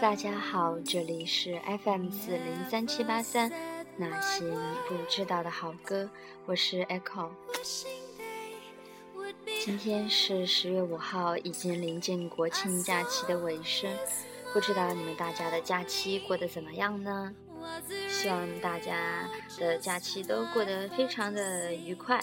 大家好，这里是 FM 四零三七八三，那些你不知道的好歌，我是 Echo。今天是十月五号，已经临近国庆假期的尾声，不知道你们大家的假期过得怎么样呢？希望大家的假期都过得非常的愉快。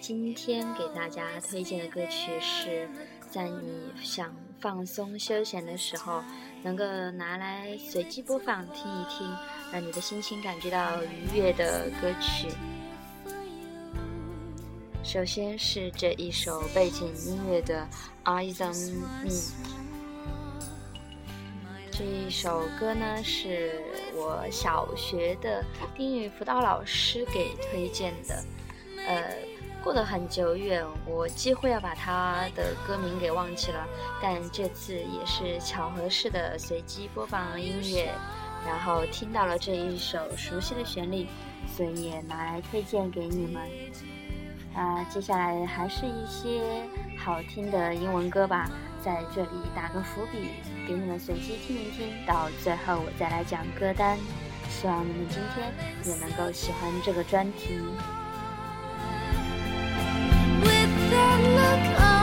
今天给大家推荐的歌曲是在你想放松休闲的时候，能够拿来随机播放听一听，让你的心情感觉到愉悦的歌曲。首先是这一首背景音乐的《Eyes on Me》。这一首歌呢，是我小学的英语辅导老师给推荐的，呃。过得很久远，我几乎要把他的歌名给忘记了。但这次也是巧合式的随机播放音乐，然后听到了这一首熟悉的旋律，所以也拿来推荐给你们。啊，接下来还是一些好听的英文歌吧，在这里打个伏笔，给你们随机听一听，到最后我再来讲歌单。希望你们今天也能够喜欢这个专题。look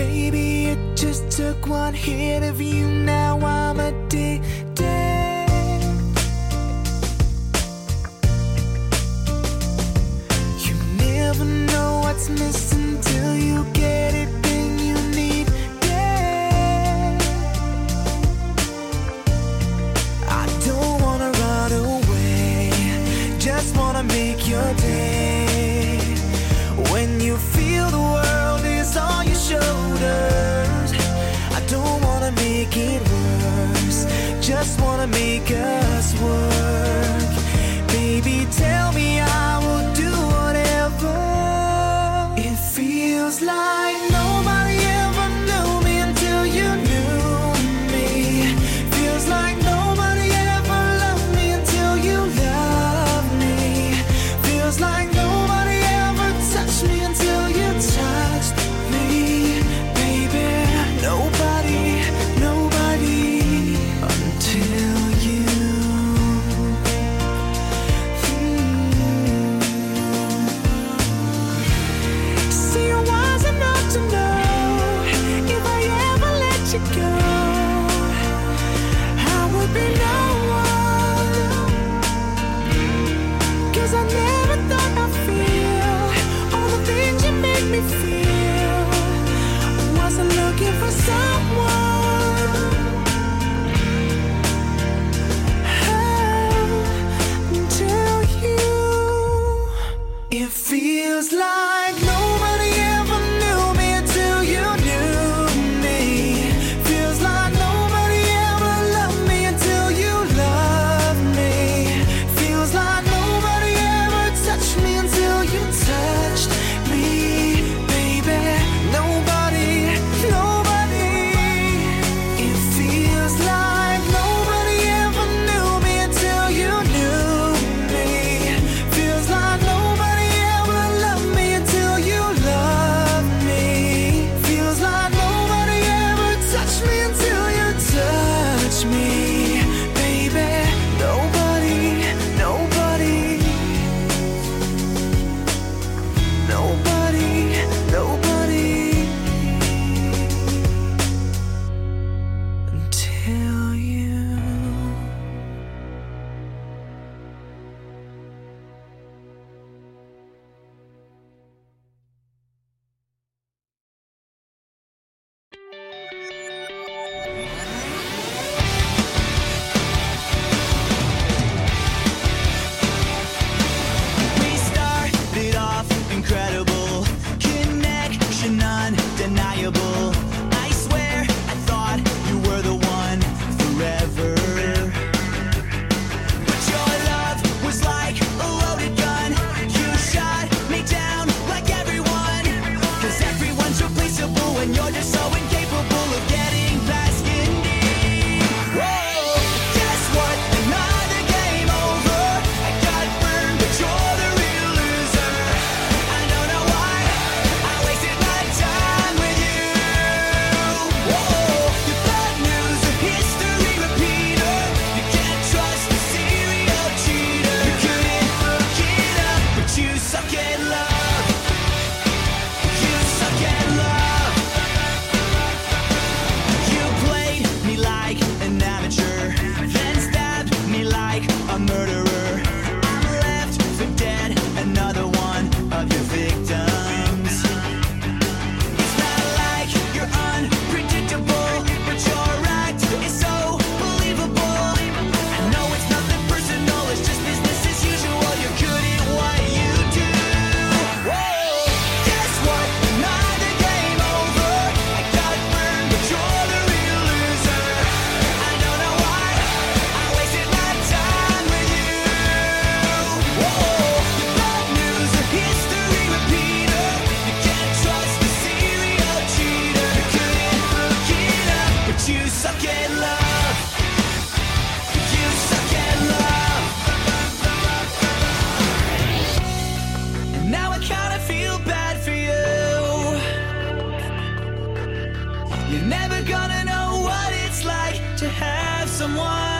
Baby, it just took one hit of you. Now I'm addicted. You're never gonna know what it's like to have someone.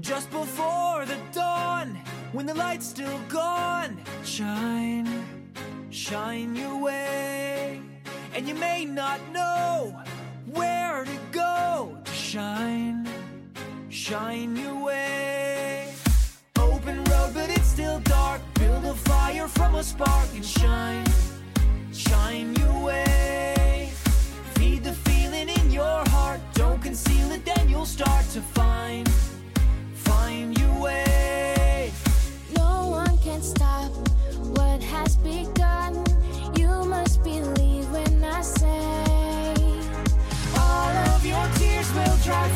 Just before the dawn, when the light's still gone, shine, shine your way. And you may not know where to go to shine, shine your way. Open road, but it's still dark. Build a fire from a spark and shine, shine your way. Feed the feeling in your heart. Don't conceal it, then you'll start to find, find your way. No one can stop what has begun. You must believe when I say All of your tears will dry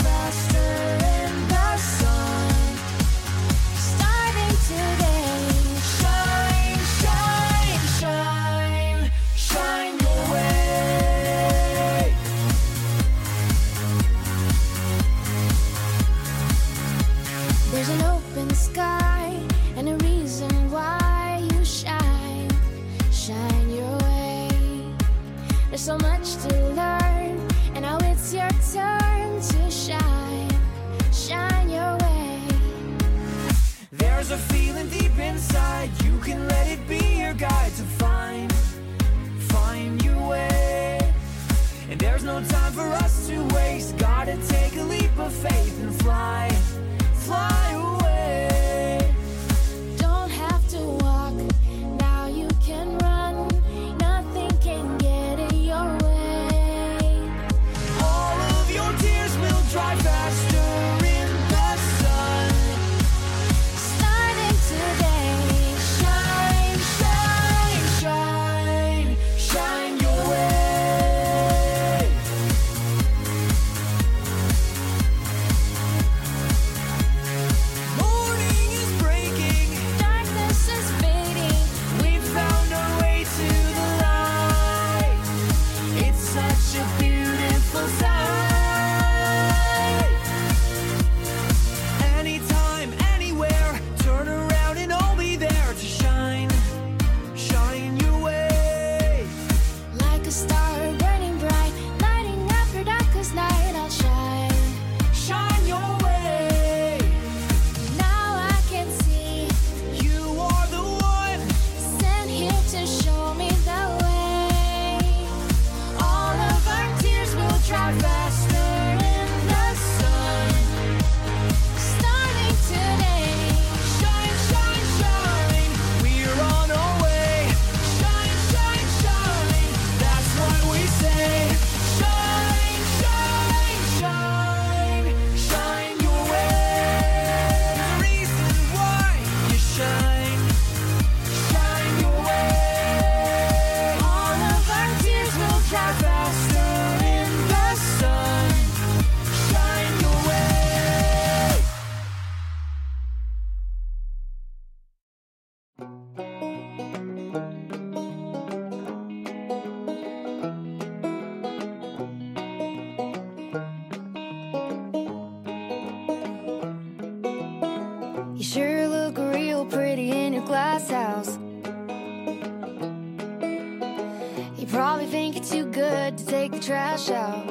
probably think it's too good to take the trash out.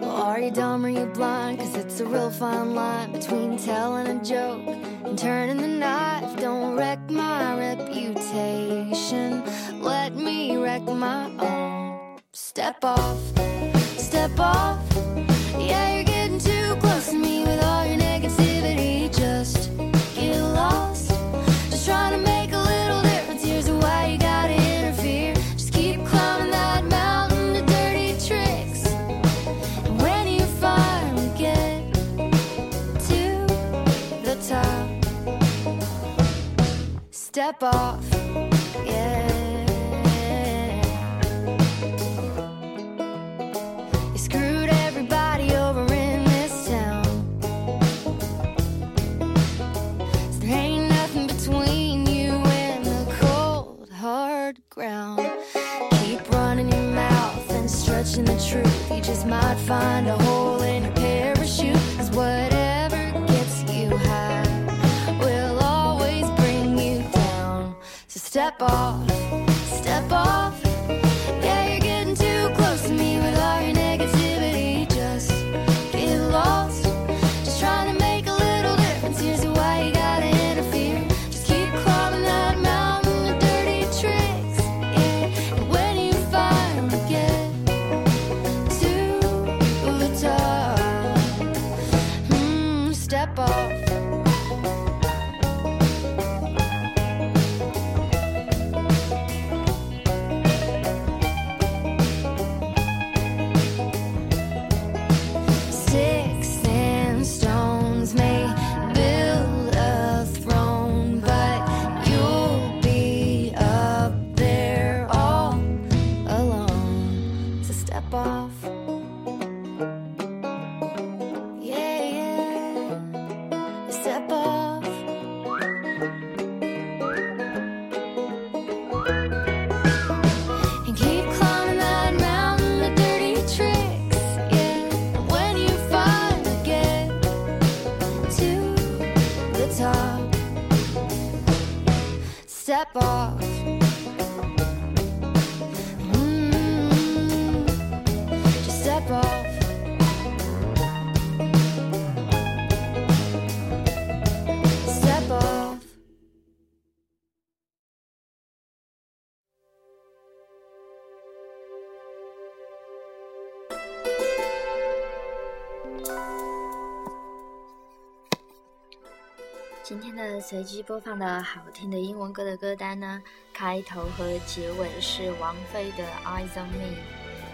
Well, are you dumb or you blind? Cause it's a real fine line between telling a joke and turning the knife. Don't wreck my reputation. Let me wreck my own. Step off, step off. Step off. Yeah. You screwed everybody over in this town. So there ain't nothing between you and the cold, hard ground. Keep running your mouth and stretching the truth. You just might find a hole high 今天的随机播放的好听的英文歌的歌单呢，开头和结尾是王菲的《Eyes on Me》，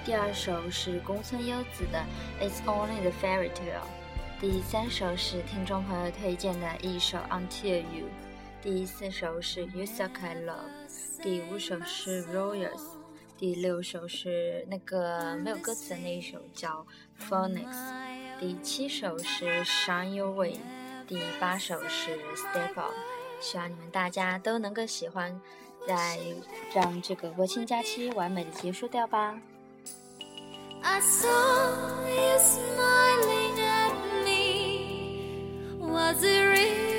第二首是宫村优子的《It's Only the Fairy Tale》，第三首是听众朋友推荐的一首《Until You》，第四首是《You Suck I Love》，第五首是《Royals》，第六首是那个没有歌词的那一首叫《Phoenix》，第七首是《Shine Your Way》。第八首是 stefan 希望你们大家都能够喜欢来让这个国庆假期完美的结束掉吧 i saw you smiling at me was it real